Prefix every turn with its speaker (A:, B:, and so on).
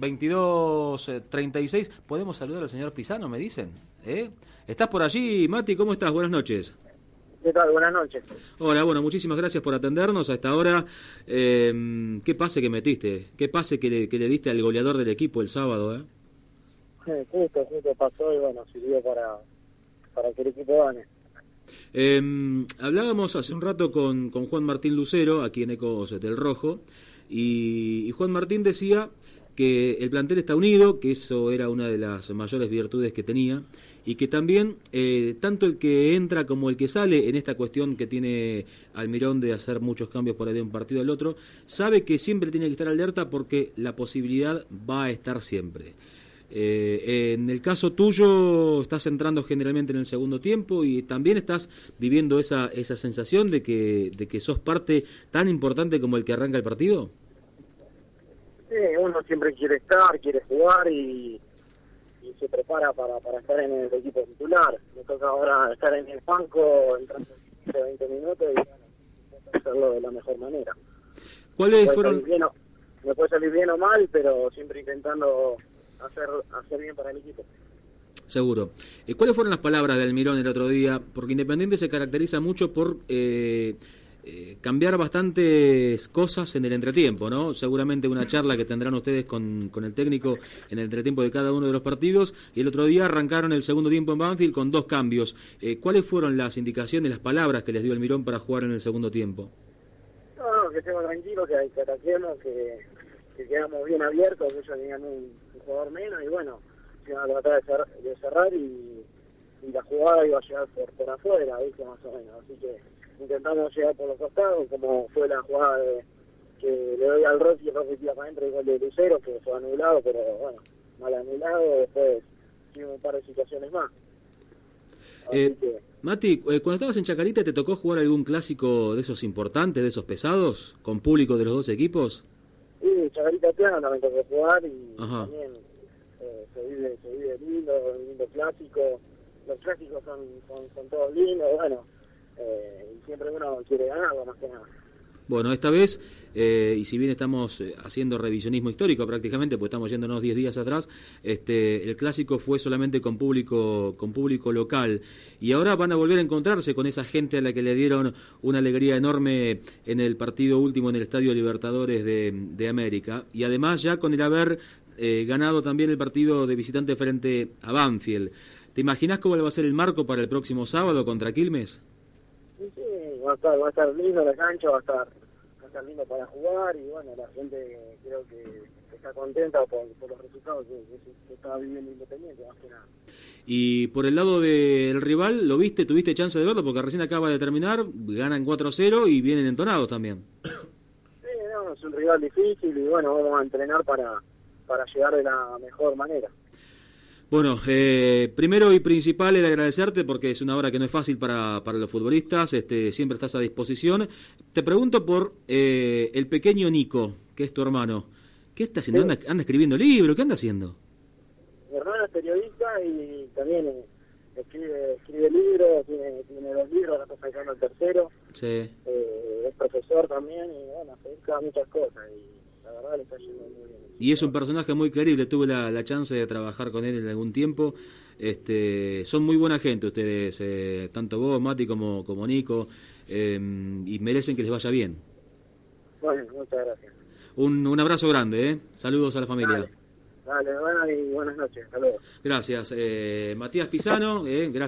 A: 22.36. ¿Podemos saludar al señor Pisano, me dicen? ¿Eh? ¿Estás por allí, Mati? ¿Cómo estás? Buenas noches.
B: ¿Qué tal? Buenas noches.
A: Hola, bueno, muchísimas gracias por atendernos a esta hora. Eh, ¿Qué pase que metiste? ¿Qué pase que le, que le diste al goleador del equipo el sábado? Eh?
B: Eh, justo, justo pasó y bueno, sirvió para, para que el equipo gane.
A: Eh, hablábamos hace un rato con, con Juan Martín Lucero, aquí en Ecos del Rojo, y, y Juan Martín decía que el plantel está unido, que eso era una de las mayores virtudes que tenía, y que también eh, tanto el que entra como el que sale en esta cuestión que tiene Almirón de hacer muchos cambios por ahí de un partido al otro, sabe que siempre tiene que estar alerta porque la posibilidad va a estar siempre. Eh, en el caso tuyo, estás entrando generalmente en el segundo tiempo y también estás viviendo esa, esa sensación de que, de que sos parte tan importante como el que arranca el partido.
B: Sí, uno siempre quiere estar, quiere jugar y, y se prepara para, para estar en el equipo titular. Me toca ahora estar en el banco en 20 minutos y bueno, hacerlo de la mejor manera.
A: ¿Cuáles fueron...?
B: bien o- me puede salir bien o mal, pero siempre intentando hacer hacer bien para el equipo.
A: Seguro. Eh, ¿Cuáles fueron las palabras de Almirón el otro día? Porque Independiente se caracteriza mucho por eh, eh, cambiar bastantes cosas en el entretiempo, ¿no? Seguramente una charla que tendrán ustedes con, con el técnico en el entretiempo de cada uno de los partidos. Y el otro día arrancaron el segundo tiempo en Banfield con dos cambios. Eh, ¿Cuáles fueron las indicaciones, las palabras que les dio Almirón para jugar en el segundo tiempo?
B: No, no, que estemos tranquilos, que, que ataquemos, que, que quedamos bien abiertos, que ellos tenían un, un jugador menos y bueno, se iban a tratar de, cer- de cerrar y, y la jugada iba a llegar por, por afuera, ¿viste? más o menos. Así que intentamos llegar por los costados, como fue la jugada de, que le doy al Rossi y el Rossi tira para adentro y gol de Lucero, que fue anulado, pero bueno, mal anulado, después tuvimos un par de situaciones más.
A: Eh,
B: que...
A: Mati, eh, cuando estabas en Chacarita, ¿te tocó jugar algún clásico de esos importantes, de esos pesados, con público de los dos equipos?
B: Sí, Chacarita Piano también tocó jugar y
A: Ajá.
B: también eh, se, vive, se vive lindo, lindo clásico. Los clásicos son, son, son todos lindos, bueno, eh, siempre uno quiere ganarlo más que nada.
A: Bueno, esta vez, eh, y si bien estamos eh, haciendo revisionismo histórico prácticamente, pues estamos yéndonos 10 días atrás, este, el clásico fue solamente con público, con público local. Y ahora van a volver a encontrarse con esa gente a la que le dieron una alegría enorme en el partido último en el Estadio Libertadores de, de América. Y además ya con el haber eh, ganado también el partido de visitante frente a Banfield. ¿Te imaginas cómo va a ser el marco para el próximo sábado contra Quilmes?
B: Va a estar, va a estar lindo la cancha, va a estar, va a estar lindo para jugar y bueno, la gente creo que está contenta por, por los resultados que, que, que está viviendo Independiente, más que nada.
A: Y por el lado del rival, ¿lo viste? ¿Tuviste chance de verlo? Porque recién acaba de terminar, ganan 4-0 y vienen entonados también.
B: Sí, no, es un rival difícil y bueno, vamos a entrenar para, para llegar de la mejor manera.
A: Bueno, eh, primero y principal el agradecerte porque es una hora que no es fácil para, para los futbolistas, este, siempre estás a disposición. Te pregunto por eh, el pequeño Nico, que es tu hermano. ¿Qué está haciendo? ¿Anda, anda escribiendo libros? ¿Qué anda haciendo?
B: Mi hermano es periodista y también escribe, escribe libros, tiene, tiene dos libros, ahora está sacando el tercero,
A: Sí.
B: eh, es profesor también y bueno, se dedica a muchas cosas y la verdad le está yendo muy bien.
A: Y es un personaje muy querible, tuve la, la chance de trabajar con él en algún tiempo. Este, son muy buena gente ustedes, eh, tanto vos, Mati, como, como Nico, eh, y merecen que les vaya bien.
B: Bueno, muchas gracias.
A: Un, un abrazo grande, ¿eh? saludos a la familia.
B: Dale. Dale, bueno y buenas noches, hasta luego.
A: Gracias. Eh, Matías Pisano, eh, gracias.